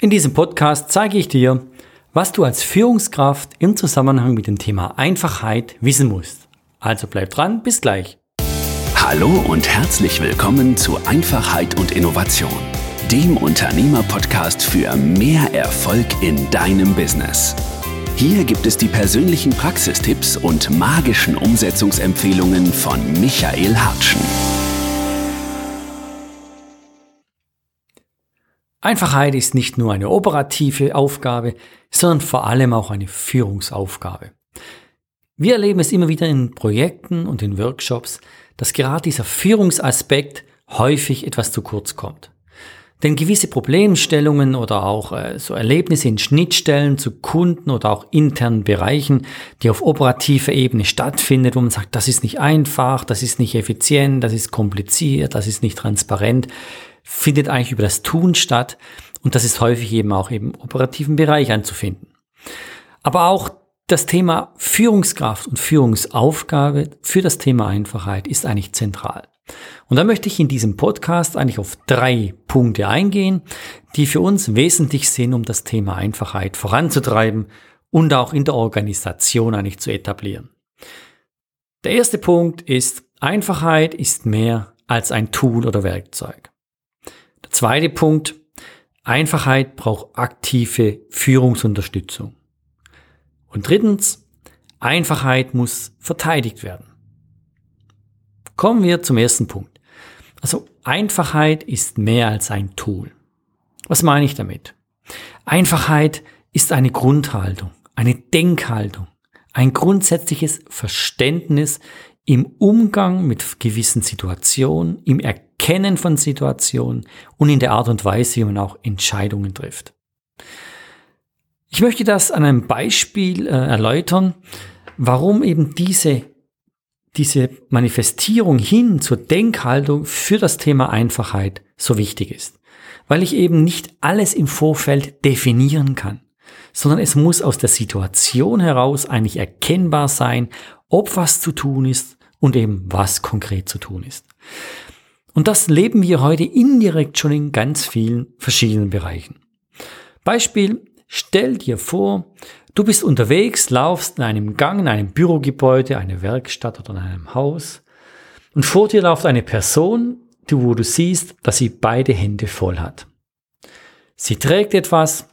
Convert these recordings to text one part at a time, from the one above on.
In diesem Podcast zeige ich dir, was du als Führungskraft im Zusammenhang mit dem Thema Einfachheit wissen musst. Also bleib dran, bis gleich. Hallo und herzlich willkommen zu Einfachheit und Innovation, dem Unternehmer-Podcast für mehr Erfolg in deinem Business. Hier gibt es die persönlichen Praxistipps und magischen Umsetzungsempfehlungen von Michael Hartschen. Einfachheit ist nicht nur eine operative Aufgabe, sondern vor allem auch eine Führungsaufgabe. Wir erleben es immer wieder in Projekten und in Workshops, dass gerade dieser Führungsaspekt häufig etwas zu kurz kommt. Denn gewisse Problemstellungen oder auch äh, so Erlebnisse in Schnittstellen zu Kunden oder auch internen Bereichen, die auf operativer Ebene stattfindet, wo man sagt, das ist nicht einfach, das ist nicht effizient, das ist kompliziert, das ist nicht transparent, findet eigentlich über das Tun statt und das ist häufig eben auch im operativen Bereich anzufinden. Aber auch das Thema Führungskraft und Führungsaufgabe für das Thema Einfachheit ist eigentlich zentral. Und da möchte ich in diesem Podcast eigentlich auf drei Punkte eingehen, die für uns wesentlich sind, um das Thema Einfachheit voranzutreiben und auch in der Organisation eigentlich zu etablieren. Der erste Punkt ist, Einfachheit ist mehr als ein Tool oder Werkzeug. Der zweite Punkt, Einfachheit braucht aktive Führungsunterstützung. Und drittens, Einfachheit muss verteidigt werden. Kommen wir zum ersten Punkt. Also Einfachheit ist mehr als ein Tool. Was meine ich damit? Einfachheit ist eine Grundhaltung, eine Denkhaltung, ein grundsätzliches Verständnis im Umgang mit gewissen Situationen, im Erkennen von Situationen und in der Art und Weise, wie man auch Entscheidungen trifft. Ich möchte das an einem Beispiel äh, erläutern, warum eben diese, diese Manifestierung hin zur Denkhaltung für das Thema Einfachheit so wichtig ist. Weil ich eben nicht alles im Vorfeld definieren kann, sondern es muss aus der Situation heraus eigentlich erkennbar sein, ob was zu tun ist und eben was konkret zu tun ist. Und das leben wir heute indirekt schon in ganz vielen verschiedenen Bereichen. Beispiel, stell dir vor, du bist unterwegs, laufst in einem Gang, in einem Bürogebäude, eine Werkstatt oder in einem Haus und vor dir läuft eine Person, wo du siehst, dass sie beide Hände voll hat. Sie trägt etwas,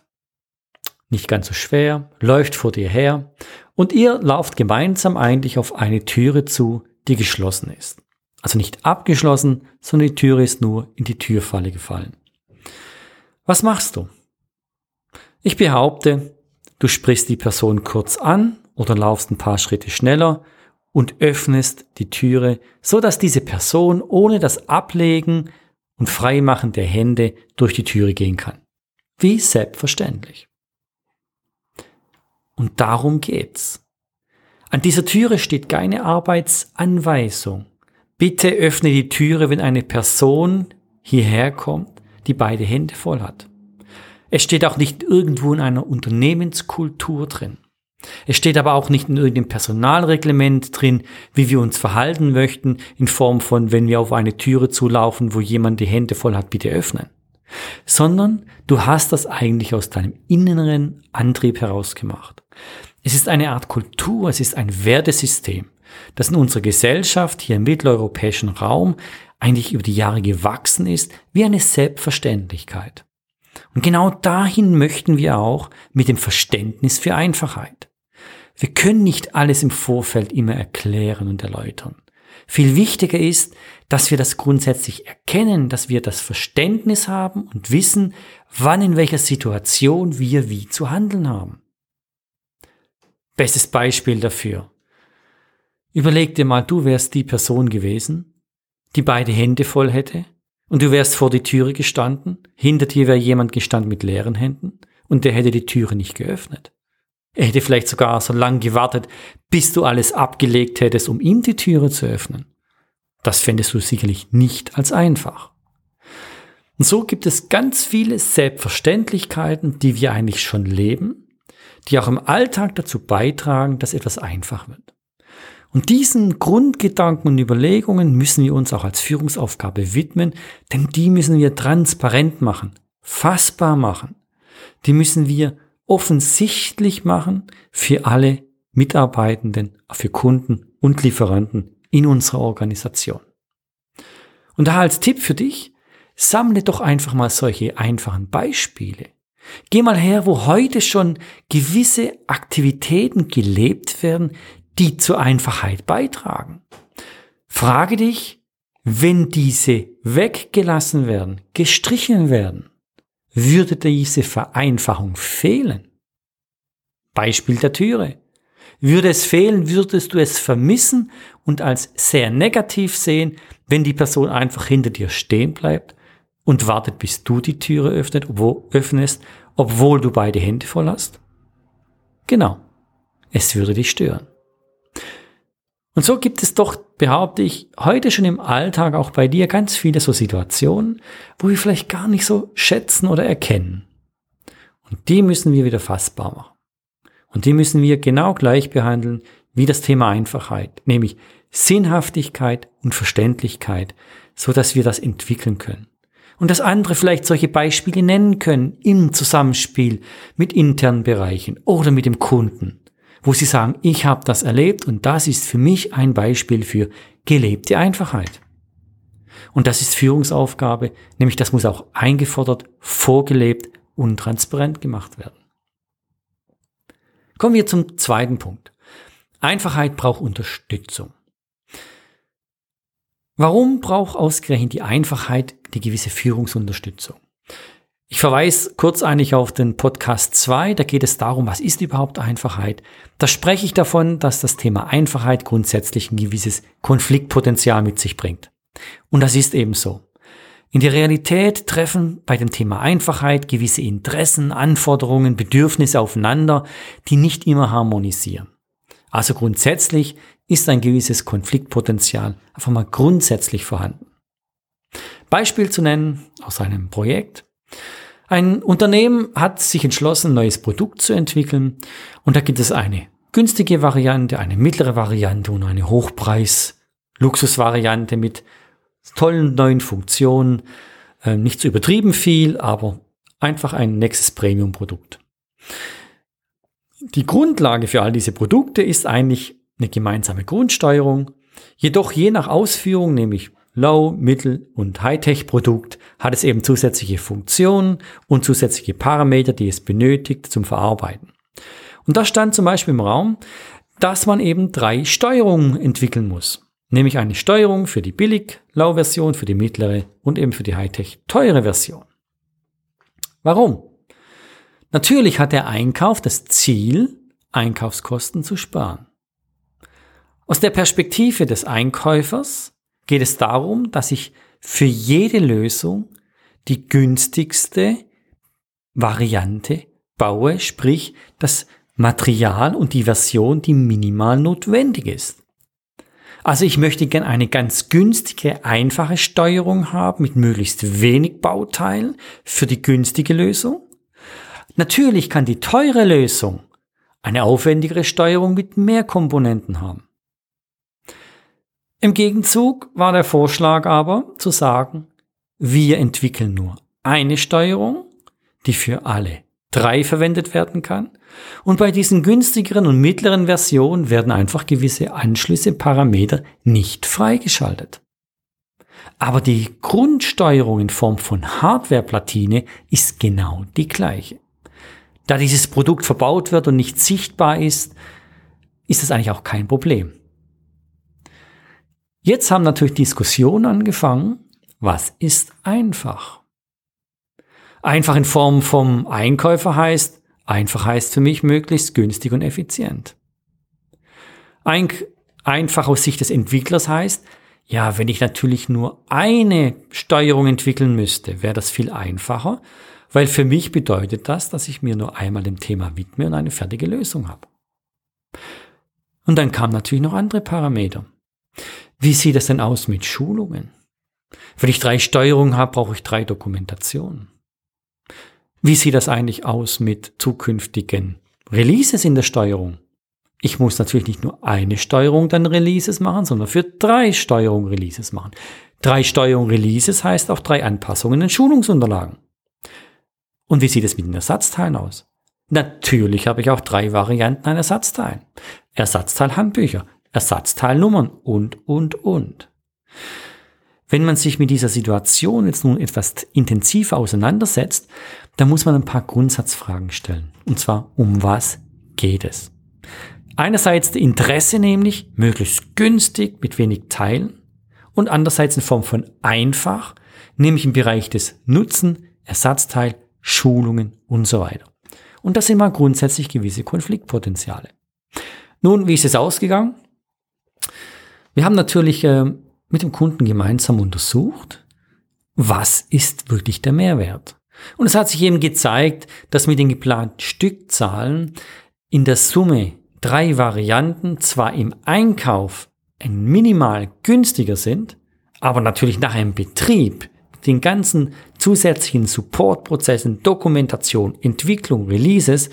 nicht ganz so schwer, läuft vor dir her und ihr lauft gemeinsam eigentlich auf eine Türe zu, die geschlossen ist. Also nicht abgeschlossen, sondern die Türe ist nur in die Türfalle gefallen. Was machst du? Ich behaupte, du sprichst die Person kurz an oder laufst ein paar Schritte schneller und öffnest die Türe, so dass diese Person ohne das Ablegen und Freimachen der Hände durch die Türe gehen kann. Wie selbstverständlich. Und darum geht's. An dieser Türe steht keine Arbeitsanweisung. Bitte öffne die Türe, wenn eine Person hierher kommt, die beide Hände voll hat. Es steht auch nicht irgendwo in einer Unternehmenskultur drin. Es steht aber auch nicht in irgendeinem Personalreglement drin, wie wir uns verhalten möchten, in Form von, wenn wir auf eine Türe zulaufen, wo jemand die Hände voll hat, bitte öffnen. Sondern du hast das eigentlich aus deinem inneren Antrieb heraus gemacht. Es ist eine Art Kultur, es ist ein Wertesystem, das in unserer Gesellschaft hier im mitteleuropäischen Raum eigentlich über die Jahre gewachsen ist, wie eine Selbstverständlichkeit. Und genau dahin möchten wir auch mit dem Verständnis für Einfachheit. Wir können nicht alles im Vorfeld immer erklären und erläutern. Viel wichtiger ist, dass wir das grundsätzlich erkennen, dass wir das Verständnis haben und wissen, wann in welcher Situation wir wie zu handeln haben. Bestes Beispiel dafür. Überleg dir mal, du wärst die Person gewesen, die beide Hände voll hätte, und du wärst vor die Türe gestanden, hinter dir wäre jemand gestanden mit leeren Händen, und der hätte die Türe nicht geöffnet. Er hätte vielleicht sogar so lange gewartet, bis du alles abgelegt hättest, um ihm die Türe zu öffnen. Das fändest du sicherlich nicht als einfach. Und so gibt es ganz viele Selbstverständlichkeiten, die wir eigentlich schon leben, die auch im Alltag dazu beitragen, dass etwas einfach wird. Und diesen Grundgedanken und Überlegungen müssen wir uns auch als Führungsaufgabe widmen, denn die müssen wir transparent machen, fassbar machen, Die müssen wir offensichtlich machen für alle Mitarbeitenden, für Kunden und Lieferanten in unserer Organisation. Und da als Tipp für dich, sammle doch einfach mal solche einfachen Beispiele. Geh mal her, wo heute schon gewisse Aktivitäten gelebt werden, die zur Einfachheit beitragen. Frage dich, wenn diese weggelassen werden, gestrichen werden, würde diese Vereinfachung fehlen? Beispiel der Türe. Würde es fehlen, würdest du es vermissen und als sehr negativ sehen, wenn die Person einfach hinter dir stehen bleibt und wartet, bis du die Türe öffnet, obwohl, öffnest, obwohl du beide Hände voll hast? Genau. Es würde dich stören. Und so gibt es doch, behaupte ich, heute schon im Alltag auch bei dir ganz viele so Situationen, wo wir vielleicht gar nicht so schätzen oder erkennen. Und die müssen wir wieder fassbar machen. Und die müssen wir genau gleich behandeln wie das Thema Einfachheit, nämlich Sinnhaftigkeit und Verständlichkeit, so dass wir das entwickeln können. Und dass andere vielleicht solche Beispiele nennen können im Zusammenspiel mit internen Bereichen oder mit dem Kunden wo sie sagen, ich habe das erlebt und das ist für mich ein Beispiel für gelebte Einfachheit. Und das ist Führungsaufgabe, nämlich das muss auch eingefordert, vorgelebt und transparent gemacht werden. Kommen wir zum zweiten Punkt. Einfachheit braucht Unterstützung. Warum braucht ausgerechnet die Einfachheit die gewisse Führungsunterstützung? Ich verweise kurz eigentlich auf den Podcast 2, da geht es darum, was ist überhaupt Einfachheit. Da spreche ich davon, dass das Thema Einfachheit grundsätzlich ein gewisses Konfliktpotenzial mit sich bringt. Und das ist eben so. In der Realität treffen bei dem Thema Einfachheit gewisse Interessen, Anforderungen, Bedürfnisse aufeinander, die nicht immer harmonisieren. Also grundsätzlich ist ein gewisses Konfliktpotenzial einfach mal grundsätzlich vorhanden. Beispiel zu nennen aus einem Projekt. Ein Unternehmen hat sich entschlossen, ein neues Produkt zu entwickeln und da gibt es eine günstige Variante, eine mittlere Variante und eine Hochpreis-Luxusvariante mit tollen neuen Funktionen. Äh, nicht zu übertrieben viel, aber einfach ein nächstes Premium-Produkt. Die Grundlage für all diese Produkte ist eigentlich eine gemeinsame Grundsteuerung. Jedoch je nach Ausführung, nämlich Low-, Mittel- und Hightech-Produkt hat es eben zusätzliche Funktionen und zusätzliche Parameter, die es benötigt zum Verarbeiten. Und da stand zum Beispiel im Raum, dass man eben drei Steuerungen entwickeln muss. Nämlich eine Steuerung für die Billig-Low-Version, für die mittlere und eben für die Hightech-teure Version. Warum? Natürlich hat der Einkauf das Ziel, Einkaufskosten zu sparen. Aus der Perspektive des Einkäufers geht es darum, dass ich für jede Lösung die günstigste Variante baue, sprich das Material und die Version, die minimal notwendig ist. Also ich möchte gern eine ganz günstige, einfache Steuerung haben mit möglichst wenig Bauteilen für die günstige Lösung. Natürlich kann die teure Lösung eine aufwendigere Steuerung mit mehr Komponenten haben. Im Gegenzug war der Vorschlag aber zu sagen, wir entwickeln nur eine Steuerung, die für alle drei verwendet werden kann. Und bei diesen günstigeren und mittleren Versionen werden einfach gewisse Anschlüsse, Parameter nicht freigeschaltet. Aber die Grundsteuerung in Form von Hardwareplatine ist genau die gleiche. Da dieses Produkt verbaut wird und nicht sichtbar ist, ist es eigentlich auch kein Problem. Jetzt haben natürlich Diskussionen angefangen, was ist einfach? Einfach in Form vom Einkäufer heißt, einfach heißt für mich möglichst günstig und effizient. Ein, einfach aus Sicht des Entwicklers heißt, ja, wenn ich natürlich nur eine Steuerung entwickeln müsste, wäre das viel einfacher, weil für mich bedeutet das, dass ich mir nur einmal dem Thema widme und eine fertige Lösung habe. Und dann kamen natürlich noch andere Parameter. Wie sieht es denn aus mit Schulungen? Wenn ich drei Steuerungen habe, brauche ich drei Dokumentationen. Wie sieht das eigentlich aus mit zukünftigen Releases in der Steuerung? Ich muss natürlich nicht nur eine Steuerung dann Releases machen, sondern für drei Steuerungen Releases machen. Drei Steuerungen Releases heißt auch drei Anpassungen in Schulungsunterlagen. Und wie sieht es mit den Ersatzteilen aus? Natürlich habe ich auch drei Varianten an Ersatzteilen. Ersatzteilhandbücher, Ersatzteilnummern und, und, und. Wenn man sich mit dieser Situation jetzt nun etwas intensiver auseinandersetzt, dann muss man ein paar Grundsatzfragen stellen. Und zwar, um was geht es? Einerseits die Interesse nämlich, möglichst günstig mit wenig Teilen und andererseits in Form von einfach, nämlich im Bereich des Nutzen, Ersatzteil, Schulungen und so weiter. Und das sind mal grundsätzlich gewisse Konfliktpotenziale. Nun, wie ist es ausgegangen? Wir haben natürlich äh, mit dem Kunden gemeinsam untersucht, was ist wirklich der Mehrwert. Und es hat sich eben gezeigt, dass mit den geplanten Stückzahlen in der Summe drei Varianten zwar im Einkauf ein minimal günstiger sind, aber natürlich nach einem Betrieb den ganzen zusätzlichen Supportprozessen, Dokumentation, Entwicklung, Releases,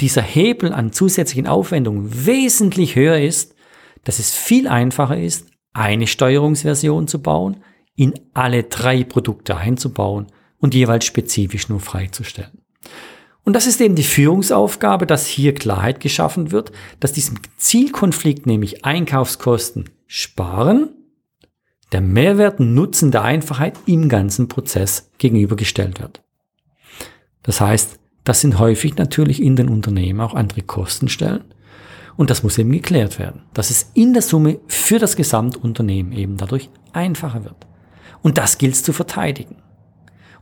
dieser Hebel an zusätzlichen Aufwendungen wesentlich höher ist, dass es viel einfacher ist, eine Steuerungsversion zu bauen, in alle drei Produkte einzubauen und jeweils spezifisch nur freizustellen. Und das ist eben die Führungsaufgabe, dass hier Klarheit geschaffen wird, dass diesem Zielkonflikt, nämlich Einkaufskosten sparen, der Mehrwert Nutzen der Einfachheit im ganzen Prozess gegenübergestellt wird. Das heißt, das sind häufig natürlich in den Unternehmen auch andere Kostenstellen. Und das muss eben geklärt werden, dass es in der Summe für das Gesamtunternehmen eben dadurch einfacher wird. Und das gilt es zu verteidigen.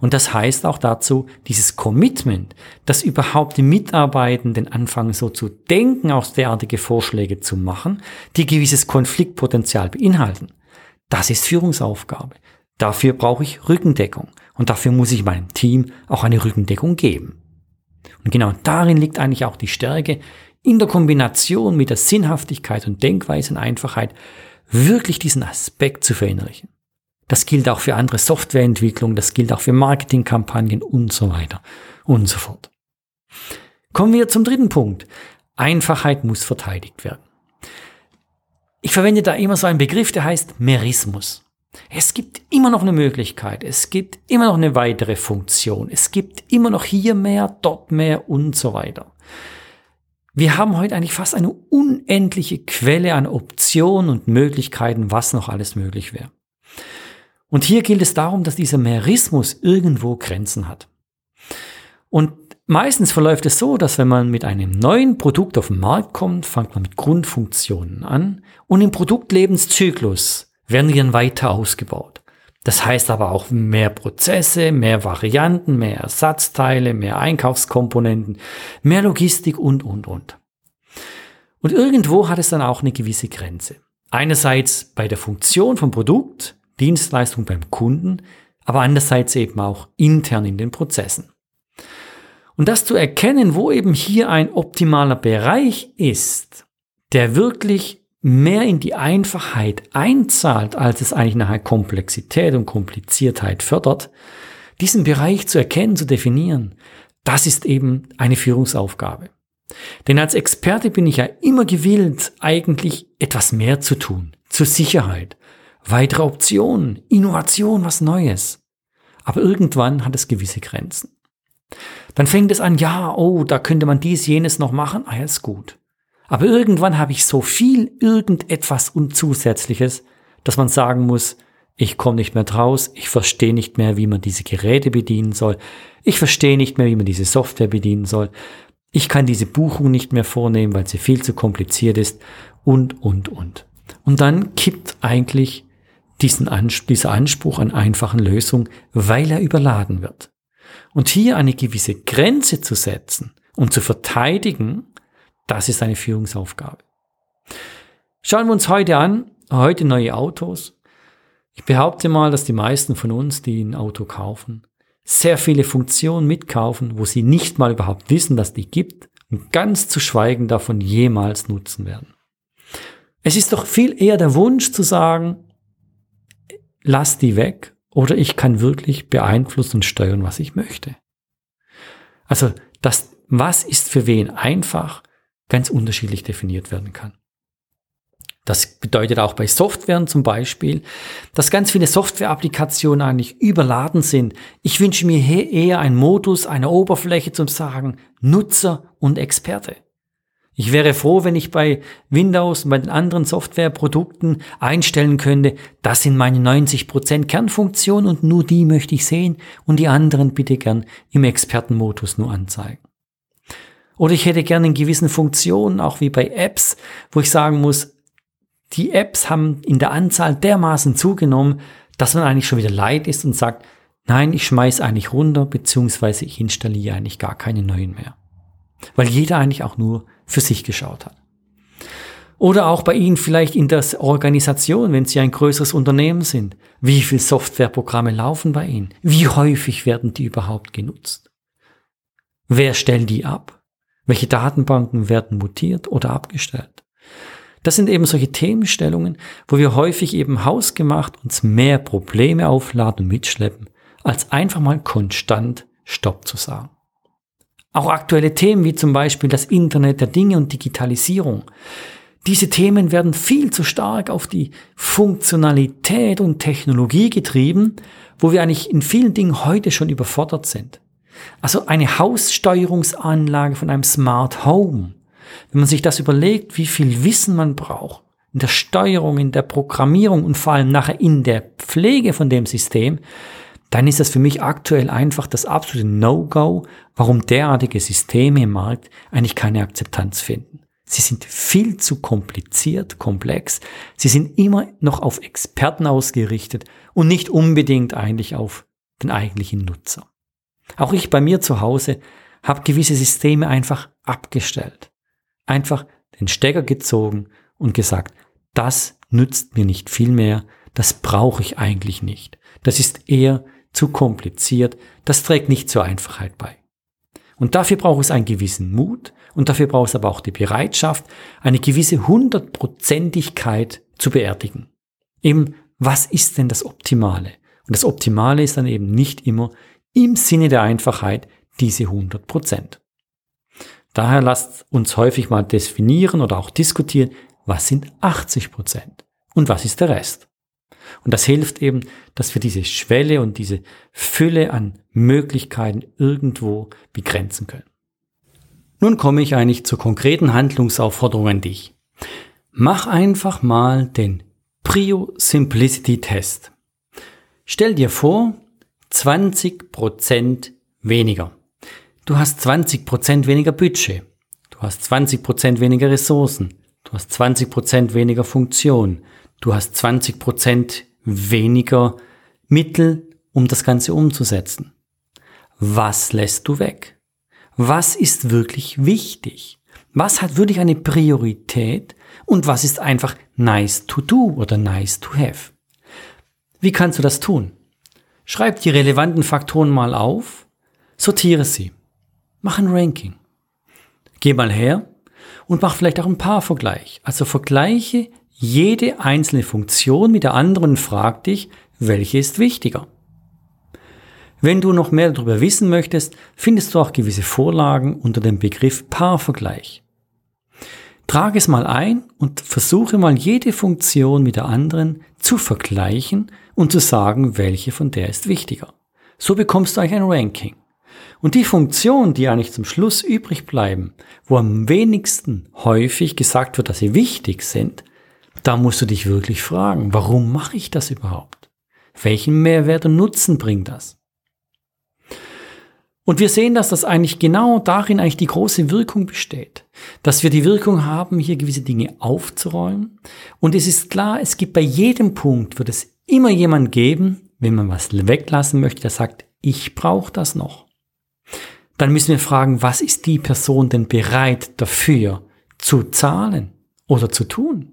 Und das heißt auch dazu, dieses Commitment, dass überhaupt die Mitarbeitenden anfangen so zu denken, auch derartige Vorschläge zu machen, die gewisses Konfliktpotenzial beinhalten. Das ist Führungsaufgabe. Dafür brauche ich Rückendeckung. Und dafür muss ich meinem Team auch eine Rückendeckung geben. Und genau darin liegt eigentlich auch die Stärke, in der Kombination mit der Sinnhaftigkeit und Denkweise und Einfachheit wirklich diesen Aspekt zu verinnerlichen. Das gilt auch für andere Softwareentwicklung, das gilt auch für Marketingkampagnen und so weiter und so fort. Kommen wir zum dritten Punkt. Einfachheit muss verteidigt werden. Ich verwende da immer so einen Begriff, der heißt Merismus. Es gibt immer noch eine Möglichkeit, es gibt immer noch eine weitere Funktion, es gibt immer noch hier mehr, dort mehr und so weiter. Wir haben heute eigentlich fast eine unendliche Quelle an Optionen und Möglichkeiten, was noch alles möglich wäre. Und hier gilt es darum, dass dieser Merismus irgendwo Grenzen hat. Und meistens verläuft es so, dass wenn man mit einem neuen Produkt auf den Markt kommt, fängt man mit Grundfunktionen an und im Produktlebenszyklus werden die dann weiter ausgebaut. Das heißt aber auch mehr Prozesse, mehr Varianten, mehr Ersatzteile, mehr Einkaufskomponenten, mehr Logistik und, und, und. Und irgendwo hat es dann auch eine gewisse Grenze. Einerseits bei der Funktion vom Produkt, Dienstleistung beim Kunden, aber andererseits eben auch intern in den Prozessen. Und das zu erkennen, wo eben hier ein optimaler Bereich ist, der wirklich mehr in die Einfachheit einzahlt, als es eigentlich nachher Komplexität und Kompliziertheit fördert, diesen Bereich zu erkennen, zu definieren, das ist eben eine Führungsaufgabe. Denn als Experte bin ich ja immer gewillt, eigentlich etwas mehr zu tun, zur Sicherheit, weitere Optionen, Innovation, was Neues. Aber irgendwann hat es gewisse Grenzen. Dann fängt es an, ja, oh, da könnte man dies, jenes noch machen, ah, ist gut. Aber irgendwann habe ich so viel irgendetwas und Zusätzliches, dass man sagen muss, ich komme nicht mehr draus, ich verstehe nicht mehr, wie man diese Geräte bedienen soll, ich verstehe nicht mehr, wie man diese Software bedienen soll, ich kann diese Buchung nicht mehr vornehmen, weil sie viel zu kompliziert ist und, und, und. Und dann kippt eigentlich diesen Anspruch, dieser Anspruch an einfachen Lösungen, weil er überladen wird. Und hier eine gewisse Grenze zu setzen und zu verteidigen, das ist eine Führungsaufgabe. Schauen wir uns heute an, heute neue Autos. Ich behaupte mal, dass die meisten von uns, die ein Auto kaufen, sehr viele Funktionen mitkaufen, wo sie nicht mal überhaupt wissen, dass die gibt und ganz zu schweigen davon jemals nutzen werden. Es ist doch viel eher der Wunsch zu sagen, lass die weg oder ich kann wirklich beeinflussen und steuern, was ich möchte. Also das, was ist für wen einfach, ganz unterschiedlich definiert werden kann. Das bedeutet auch bei Softwaren zum Beispiel, dass ganz viele Software-Applikationen eigentlich überladen sind. Ich wünsche mir eher einen Modus, eine Oberfläche zum Sagen Nutzer und Experte. Ich wäre froh, wenn ich bei Windows und bei den anderen Softwareprodukten einstellen könnte, das sind meine 90% Kernfunktionen und nur die möchte ich sehen und die anderen bitte gern im Expertenmodus nur anzeigen. Oder ich hätte gerne in gewissen Funktionen, auch wie bei Apps, wo ich sagen muss, die Apps haben in der Anzahl dermaßen zugenommen, dass man eigentlich schon wieder leid ist und sagt, nein, ich schmeiß eigentlich runter, beziehungsweise ich installiere eigentlich gar keine neuen mehr. Weil jeder eigentlich auch nur für sich geschaut hat. Oder auch bei Ihnen vielleicht in der Organisation, wenn Sie ein größeres Unternehmen sind. Wie viele Softwareprogramme laufen bei Ihnen? Wie häufig werden die überhaupt genutzt? Wer stellt die ab? Welche Datenbanken werden mutiert oder abgestellt? Das sind eben solche Themenstellungen, wo wir häufig eben hausgemacht uns mehr Probleme aufladen und mitschleppen, als einfach mal konstant Stopp zu sagen. Auch aktuelle Themen wie zum Beispiel das Internet der Dinge und Digitalisierung. Diese Themen werden viel zu stark auf die Funktionalität und Technologie getrieben, wo wir eigentlich in vielen Dingen heute schon überfordert sind. Also eine Haussteuerungsanlage von einem Smart Home. Wenn man sich das überlegt, wie viel Wissen man braucht, in der Steuerung, in der Programmierung und vor allem nachher in der Pflege von dem System, dann ist das für mich aktuell einfach das absolute No-Go, warum derartige Systeme im Markt eigentlich keine Akzeptanz finden. Sie sind viel zu kompliziert, komplex. Sie sind immer noch auf Experten ausgerichtet und nicht unbedingt eigentlich auf den eigentlichen Nutzer. Auch ich bei mir zu Hause habe gewisse Systeme einfach abgestellt. Einfach den Stecker gezogen und gesagt, das nützt mir nicht viel mehr, das brauche ich eigentlich nicht. Das ist eher zu kompliziert, das trägt nicht zur Einfachheit bei. Und dafür braucht es einen gewissen Mut und dafür braucht es aber auch die Bereitschaft, eine gewisse Hundertprozentigkeit zu beerdigen. Eben, was ist denn das Optimale? Und das Optimale ist dann eben nicht immer im Sinne der Einfachheit diese 100 Prozent. Daher lasst uns häufig mal definieren oder auch diskutieren, was sind 80 Prozent und was ist der Rest. Und das hilft eben, dass wir diese Schwelle und diese Fülle an Möglichkeiten irgendwo begrenzen können. Nun komme ich eigentlich zur konkreten Handlungsaufforderung an dich. Mach einfach mal den Prio Simplicity Test. Stell dir vor, 20% weniger. Du hast 20% weniger Budget. Du hast 20% weniger Ressourcen. Du hast 20% weniger Funktion. Du hast 20% weniger Mittel, um das Ganze umzusetzen. Was lässt du weg? Was ist wirklich wichtig? Was hat wirklich eine Priorität und was ist einfach nice to do oder nice to have? Wie kannst du das tun? Schreib die relevanten Faktoren mal auf, sortiere sie, mach ein Ranking. Geh mal her und mach vielleicht auch ein paar Vergleich. Also vergleiche jede einzelne Funktion mit der anderen und frag dich, welche ist wichtiger. Wenn du noch mehr darüber wissen möchtest, findest du auch gewisse Vorlagen unter dem Begriff Paarvergleich. Trage es mal ein und versuche mal jede Funktion mit der anderen zu vergleichen und zu sagen, welche von der ist wichtiger. So bekommst du eigentlich ein Ranking. Und die Funktionen, die eigentlich zum Schluss übrig bleiben, wo am wenigsten häufig gesagt wird, dass sie wichtig sind, da musst du dich wirklich fragen, warum mache ich das überhaupt? Welchen Mehrwert und Nutzen bringt das? Und wir sehen, dass das eigentlich genau darin eigentlich die große Wirkung besteht. Dass wir die Wirkung haben, hier gewisse Dinge aufzuräumen. Und es ist klar, es gibt bei jedem Punkt, wird es immer jemand geben, wenn man was weglassen möchte, der sagt, ich brauche das noch. Dann müssen wir fragen, was ist die Person denn bereit dafür zu zahlen oder zu tun?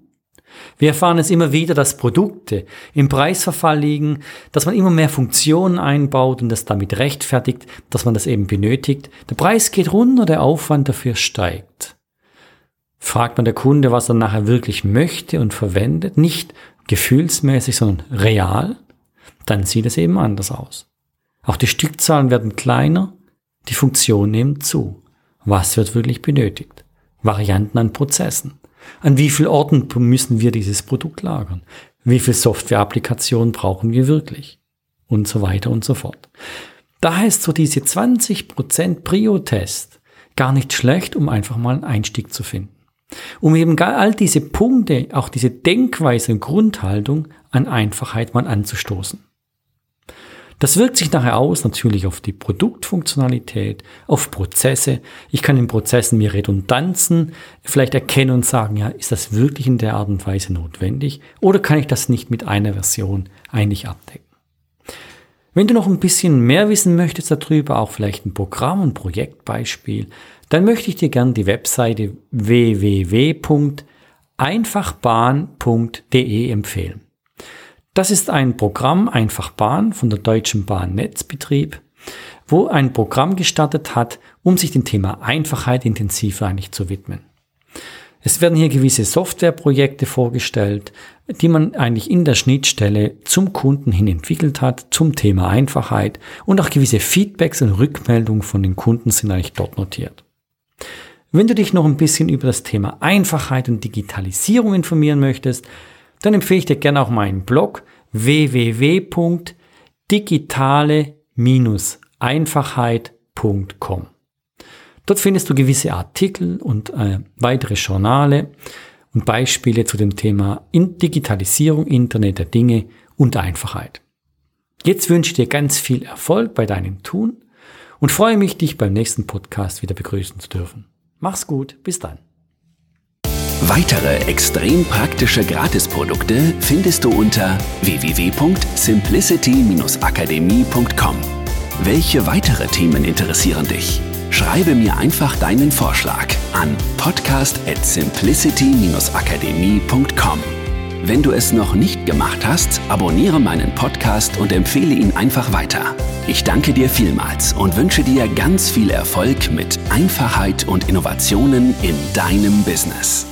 Wir erfahren es immer wieder, dass Produkte im Preisverfall liegen, dass man immer mehr Funktionen einbaut und das damit rechtfertigt, dass man das eben benötigt. Der Preis geht runter, der Aufwand dafür steigt. Fragt man der Kunde, was er nachher wirklich möchte und verwendet, nicht gefühlsmäßig, sondern real, dann sieht es eben anders aus. Auch die Stückzahlen werden kleiner, die Funktion nimmt zu. Was wird wirklich benötigt? Varianten an Prozessen. An wie vielen Orten müssen wir dieses Produkt lagern? Wie viele Software-Applikationen brauchen wir wirklich? Und so weiter und so fort. Daher ist so diese 20% Prio-Test gar nicht schlecht, um einfach mal einen Einstieg zu finden. Um eben all diese Punkte, auch diese Denkweise und Grundhaltung an Einfachheit mal anzustoßen. Das wirkt sich nachher aus natürlich auf die Produktfunktionalität, auf Prozesse. Ich kann in Prozessen mir Redundanzen vielleicht erkennen und sagen, ja, ist das wirklich in der Art und Weise notwendig oder kann ich das nicht mit einer Version eigentlich abdecken? Wenn du noch ein bisschen mehr wissen möchtest darüber, auch vielleicht ein Programm, ein Projektbeispiel, dann möchte ich dir gerne die Webseite www.einfachbahn.de empfehlen. Das ist ein Programm Einfach Bahn von der Deutschen Bahn Netzbetrieb, wo ein Programm gestartet hat, um sich dem Thema Einfachheit intensiver eigentlich zu widmen. Es werden hier gewisse Softwareprojekte vorgestellt, die man eigentlich in der Schnittstelle zum Kunden hin entwickelt hat, zum Thema Einfachheit und auch gewisse Feedbacks und Rückmeldungen von den Kunden sind eigentlich dort notiert. Wenn du dich noch ein bisschen über das Thema Einfachheit und Digitalisierung informieren möchtest, dann empfehle ich dir gerne auch meinen Blog www.digitale-einfachheit.com. Dort findest du gewisse Artikel und äh, weitere Journale und Beispiele zu dem Thema Digitalisierung, Internet der Dinge und Einfachheit. Jetzt wünsche ich dir ganz viel Erfolg bei deinem Tun und freue mich, dich beim nächsten Podcast wieder begrüßen zu dürfen. Mach's gut, bis dann. Weitere extrem praktische Gratisprodukte findest du unter www.simplicity-akademie.com. Welche weitere Themen interessieren dich? Schreibe mir einfach deinen Vorschlag an podcast at simplicity-akademie.com. Wenn du es noch nicht gemacht hast, abonniere meinen Podcast und empfehle ihn einfach weiter. Ich danke dir vielmals und wünsche dir ganz viel Erfolg mit Einfachheit und Innovationen in deinem Business.